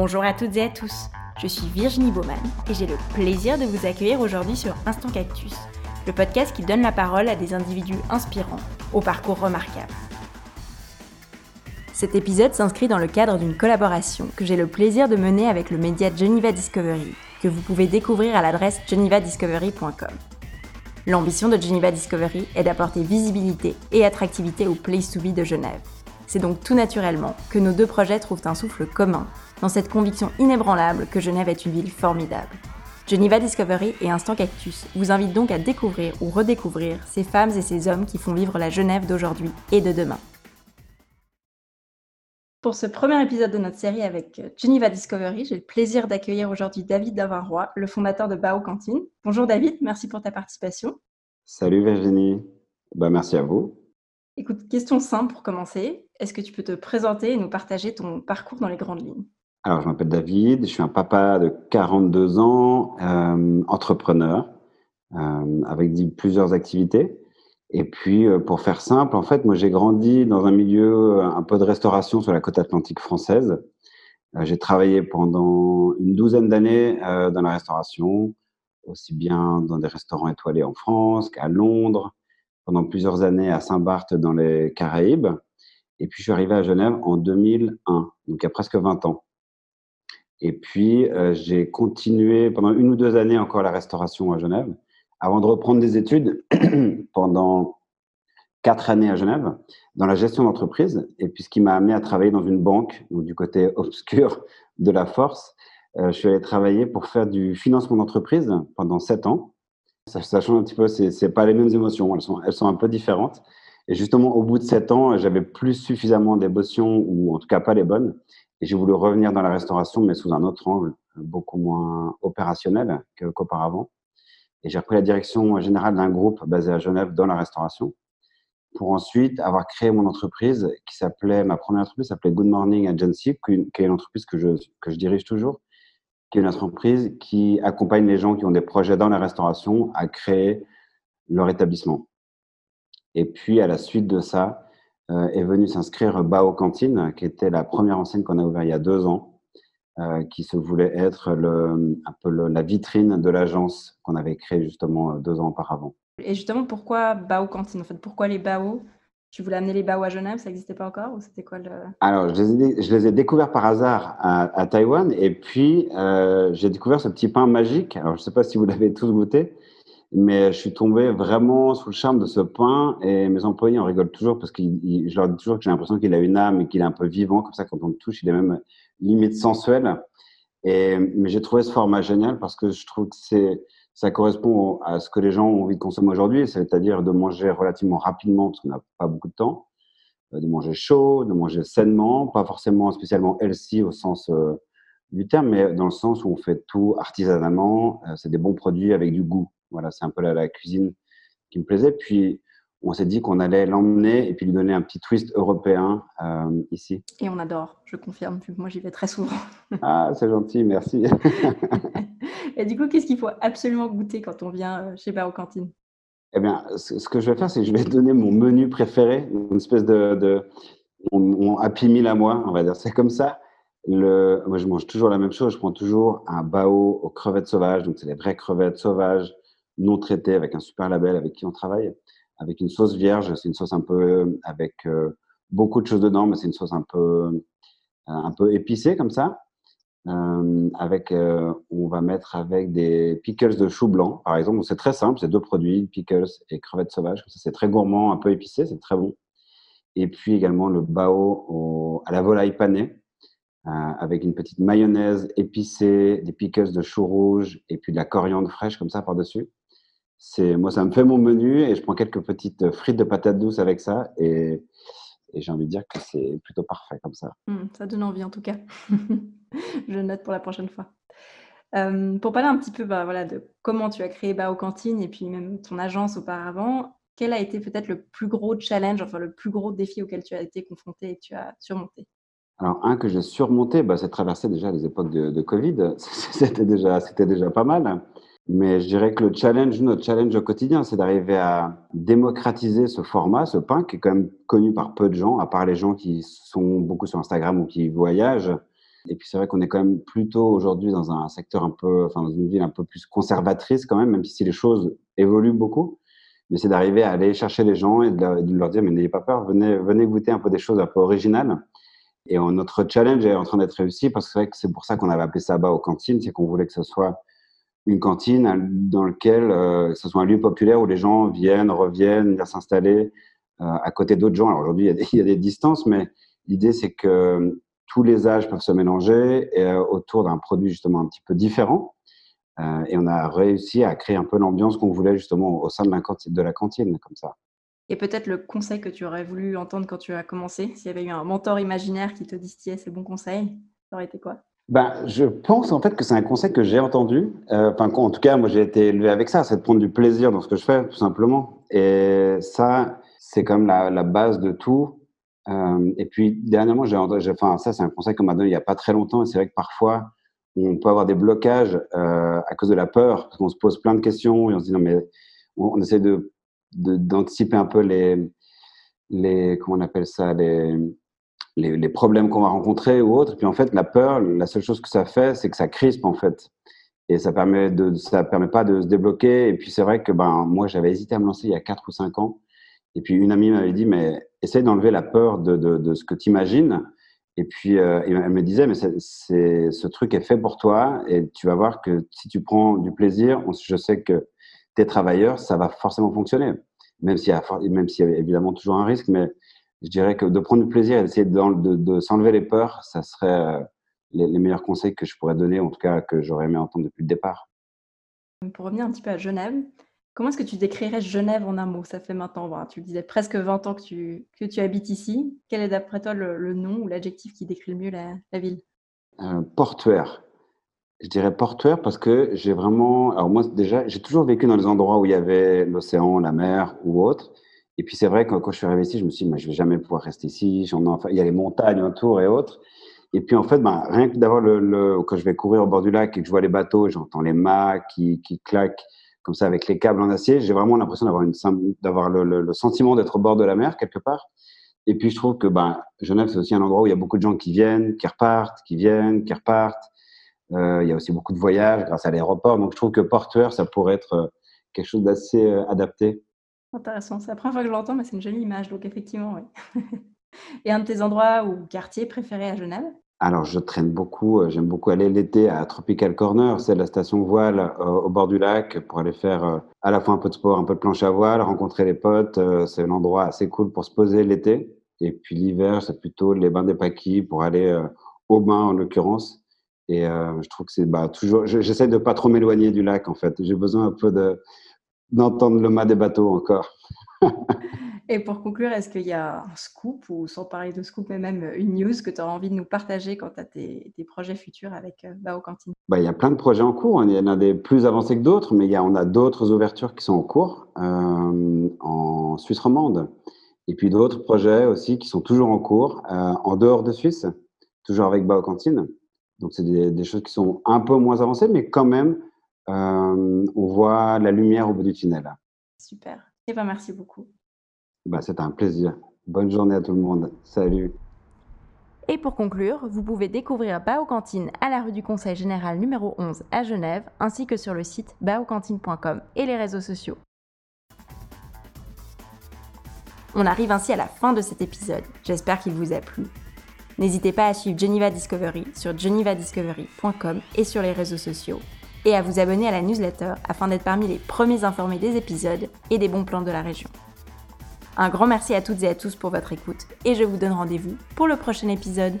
Bonjour à toutes et à tous, je suis Virginie Baumann et j'ai le plaisir de vous accueillir aujourd'hui sur Instant Cactus, le podcast qui donne la parole à des individus inspirants, au parcours remarquable. Cet épisode s'inscrit dans le cadre d'une collaboration que j'ai le plaisir de mener avec le média Geneva Discovery, que vous pouvez découvrir à l'adresse genevadiscovery.com. L'ambition de Geneva Discovery est d'apporter visibilité et attractivité au Place to Be de Genève. C'est donc tout naturellement que nos deux projets trouvent un souffle commun dans cette conviction inébranlable que Genève est une ville formidable. Geneva Discovery et Instant Cactus vous invitent donc à découvrir ou redécouvrir ces femmes et ces hommes qui font vivre la Genève d'aujourd'hui et de demain. Pour ce premier épisode de notre série avec Geneva Discovery, j'ai le plaisir d'accueillir aujourd'hui David Davinroy, le fondateur de Bao Cantine. Bonjour David, merci pour ta participation. Salut Virginie, bah, merci à vous. Écoute, question simple pour commencer. Est-ce que tu peux te présenter et nous partager ton parcours dans les grandes lignes? Alors, je m'appelle David, je suis un papa de 42 ans, euh, entrepreneur, euh, avec plusieurs activités. Et puis, euh, pour faire simple, en fait, moi, j'ai grandi dans un milieu un peu de restauration sur la côte atlantique française. j'ai travaillé pendant une douzaine d'années dans la restauration, aussi bien dans des restaurants étoilés en France qu'à Londres, pendant plusieurs années à Saint-Barth dans les Caraïbes. Et puis, je suis arrivé à Genève en 2001, donc il y a presque 20 ans. Et puis, euh, j'ai continué pendant une ou deux années encore la restauration à Genève, avant de reprendre des études pendant quatre années à Genève dans la gestion d'entreprise. Et puis, ce qui m'a amené à travailler dans une banque, ou du côté obscur de la force, euh, je suis allé travailler pour faire du financement d'entreprise pendant sept ans. Ça, change un petit peu, c'est pas les mêmes émotions, elles sont, elles sont un peu différentes. Et justement, au bout de sept ans, j'avais plus suffisamment d'émotions, ou en tout cas pas les bonnes. Et j'ai voulu revenir dans la restauration, mais sous un autre angle, beaucoup moins opérationnel qu'auparavant. Et j'ai repris la direction générale d'un groupe basé à Genève dans la restauration, pour ensuite avoir créé mon entreprise qui s'appelait, ma première entreprise s'appelait Good Morning Agency, qui est une entreprise que je, que je dirige toujours, qui est une entreprise qui accompagne les gens qui ont des projets dans la restauration à créer leur établissement. Et puis, à la suite de ça, est venu s'inscrire Bao Cantine, qui était la première enseigne qu'on a ouverte il y a deux ans, euh, qui se voulait être le, un peu la vitrine de l'agence qu'on avait créée justement euh, deux ans auparavant. Et justement, pourquoi Bao Cantine En fait, pourquoi les Bao? Tu voulais amener les Bao à Genève, ça n'existait pas encore ou c'était quoi le... Alors, je les, ai, je les, ai, découverts par hasard à, à Taïwan et puis euh, j'ai découvert ce petit pain magique. Alors, je ne sais pas si vous l'avez tous goûté, mais je suis tombé vraiment sous le charme de ce pain et mes employés en rigolent toujours parce que je leur dis toujours que j'ai l'impression qu'il a une âme et qu'il est un peu vivant, comme ça quand on le touche, il est même limite sensuel. Et, mais j'ai trouvé ce format génial parce que je trouve que c'est ça correspond à ce que les gens ont envie de consommer aujourd'hui, c'est-à-dire de manger relativement rapidement parce qu'on n'a pas beaucoup de temps, euh, de manger chaud, de manger sainement, pas forcément spécialement healthy au sens euh, du terme, mais dans le sens où on fait tout artisanalement, euh, c'est des bons produits avec du goût. Voilà, c'est un peu la, cuisine qui me plaisait. Puis on s'est dit qu'on allait l'emmener et puis lui donner un petit twist européen ici. Et on adore, je confirme, moi j'y vais très souvent. ah, c'est gentil, merci. Et du coup, qu'est-ce qu'il faut absolument goûter quand on vient euh, chez Bao Cantine? Eh bien, ce que je vais faire, c'est que je vais donner mon menu préféré, une espèce de, de mon, Happy Meal à moi, on va dire. C'est comme ça. Le, moi, je mange toujours la même chose. Je prends toujours un bao aux crevettes sauvages. Donc, c'est les vraies crevettes sauvages, non traitées, avec un super label avec qui on travaille. Avec une sauce vierge. C'est une sauce un peu avec euh, beaucoup de choses dedans, mais c'est une sauce un peu, euh, un peu épicée comme ça. Euh, avec, on va mettre avec des pickles de chou blanc, par exemple. C'est très simple, c'est deux produits, pickles et crevettes sauvages. C'est très gourmand, un peu épicé, c'est très bon. Et puis également le bao à la volaille panée, avec une petite mayonnaise épicée, des pickles de chou rouge et puis de la coriandre fraîche comme ça par-dessus. C'est moi, ça me fait mon menu et je prends quelques petites frites de patates douces avec ça et et j'ai envie de dire que c'est plutôt parfait comme ça. Mmh, ça donne envie en tout cas. Je note pour la prochaine fois. pour parler un petit peu bah, voilà, de comment tu as créé Bao Cantine et puis même ton agence auparavant, quel a été peut-être le plus gros challenge, enfin le plus gros défi auquel tu as été confronté et que tu as surmonté? Alors, un que j'ai surmonté, bah, c'est traverser déjà les époques de, de Covid. C'était déjà, déjà pas mal. Mais je dirais que le challenge, notre challenge au quotidien, c'est d'arriver à démocratiser ce format, ce pain qui est quand même connu par peu de gens, à part les gens qui sont beaucoup sur Instagram ou qui voyagent. Et puis c'est vrai qu'on est quand même plutôt aujourd'hui dans un secteur un peu, enfin dans une ville un peu plus conservatrice quand même, même si les choses évoluent beaucoup. Mais c'est d'arriver à aller chercher les gens et de leur, dire mais n'ayez pas peur, venez, venez goûter un peu des choses un peu originales. Et notre challenge est en train d'être réussi parce que c'est vrai que c'est pour ça qu'on avait appelé ça bas aux cantines, c'est qu'on voulait que ce soit une cantine dans laquelle euh, ce soit un lieu populaire où les gens viennent, reviennent, viennent s'installer euh, à côté d'autres gens. Alors aujourd'hui, il, y a des distances, mais l'idée c'est que tous les âges peuvent se mélanger euh, autour d'un produit justement un petit peu différent. Euh, et on a réussi à créer un peu l'ambiance qu'on voulait justement au sein de la, cantine, de la cantine, comme ça. Et peut-être le conseil que tu aurais voulu entendre quand tu as commencé, s'il y avait eu un mentor imaginaire qui te distillait ces bons conseils, ça aurait été quoi? Ben, je pense en fait que c'est un conseil que j'ai entendu. Euh, enfin, en tout cas, moi j'ai été élevé avec ça, c'est de prendre du plaisir dans ce que je fais, tout simplement. Et ça, c'est comme la, base de tout. Euh, et puis dernièrement, j'ai, enfin ça c'est un conseil qu'on m'a donné il y a pas très longtemps. Et c'est vrai que parfois on peut avoir des blocages euh, à cause de la peur, parce qu'on se pose plein de questions et on se dit non mais on, essaie de, d'anticiper un peu les les comment on appelle ça les les, problèmes qu'on va rencontrer ou autres. Puis en fait la peur, la seule chose que ça fait, c'est que ça crispe en fait. Et ça permet de, ça permet pas de se débloquer. Et puis c'est vrai que ben moi j'avais hésité à me lancer il y a quatre ou cinq ans. Et puis une amie m'avait dit, mais essaye d'enlever la peur de, de, ce que tu imagines. Et puis euh, elle me disait, mais c'est, ce truc est fait pour toi et tu vas voir que si tu prends du plaisir, je sais que tes travailleurs, ça va forcément fonctionner. Même s'il y a, y évidemment toujours un risque, mais je dirais que de prendre du plaisir et d'essayer de, de, s'enlever les peurs, ça serait euh, les, les, meilleurs conseils que je pourrais donner, en tout cas que j'aurais aimé entendre depuis le départ. Pour revenir un petit peu à Genève, Comment est-ce que tu décrirais Genève en un mot? Ça fait maintenant, tu disais presque 20 ans que tu, que tu habites ici. Quel est d'après toi le, nom ou l'adjectif qui décrit le mieux la, ville? Euh, Portuaire. Je dirais portuaire parce que j'ai vraiment. Alors, moi, déjà, j'ai toujours vécu dans les endroits où il y avait l'océan, la mer ou autre. Et puis, c'est vrai que quand je suis arrivé ici, je me suis dit, je ne vais jamais pouvoir rester ici. il y a les montagnes autour et autres. Et puis, en fait, ben, rien que d'avoir le, Quand je vais courir au bord du lac et que je vois les bateaux, j'entends les mâts qui, qui claquent comme ça avec les câbles en acier. J'ai vraiment l'impression d'avoir d'avoir le, le, sentiment d'être au bord de la mer quelque part. Et puis je trouve que ben, Genève c'est aussi un endroit où il y a beaucoup de gens qui viennent, qui repartent, qui viennent, qui repartent. Euh, il y a aussi beaucoup de voyages grâce à l'aéroport. Donc je trouve que portuaire ça pourrait être euh, quelque chose d'assez euh, adapté. Intéressant. C'est la première fois que je l'entends, mais c'est une jolie image. Donc effectivement, oui. Et un de tes endroits ou quartiers préférés à Genève? Alors, je traîne beaucoup. Euh, j'aime beaucoup aller l'été à Tropical Corner, c'est la station voile euh, au bord du lac pour aller faire euh, à la fois un peu de sport, un peu de planche à voile, rencontrer les potes. c'est un endroit assez cool pour se poser l'été. Et puis l'hiver, c'est plutôt les bains des paquis pour aller au bain en l'occurrence. Et je trouve que c'est bah, toujours. J'essaie de pas trop m'éloigner du lac en fait. J'ai besoin un peu de d'entendre le mât des bateaux encore. Et pour conclure, est-ce qu'il y a un scoop, ou sans parler de scoop, mais même une news que tu auras envie de nous partager quant à tes, projets futurs avec euh, Bao Cantine bah, Il y a plein de projets en cours. Il y en a des plus avancés que d'autres, mais il y a, on a d'autres ouvertures qui sont en cours euh, en Suisse romande. Et puis d'autres projets aussi qui sont toujours en cours euh, en dehors de Suisse, toujours avec Bao Cantine. Donc, c'est des, des, choses qui sont un peu moins avancées, mais quand même, on voit la lumière au bout du tunnel. Super. Et eh ben, merci beaucoup. Bah, C'était un plaisir. Bonne journée à tout le monde. Salut. Et pour conclure, vous pouvez découvrir Bao Cantine à la rue du Conseil Général numéro 11 à Genève, ainsi que sur le site baocantine.com et les réseaux sociaux. On arrive ainsi à la fin de cet épisode. J'espère qu'il vous a plu. N'hésitez pas à suivre Geneva Discovery sur genevadiscovery.com et sur les réseaux sociaux, et à vous abonner à la newsletter afin d'être parmi les premiers informés des épisodes et des bons plans de la région. Un grand merci à toutes et à tous pour votre écoute et je vous donne rendez-vous pour le prochain épisode.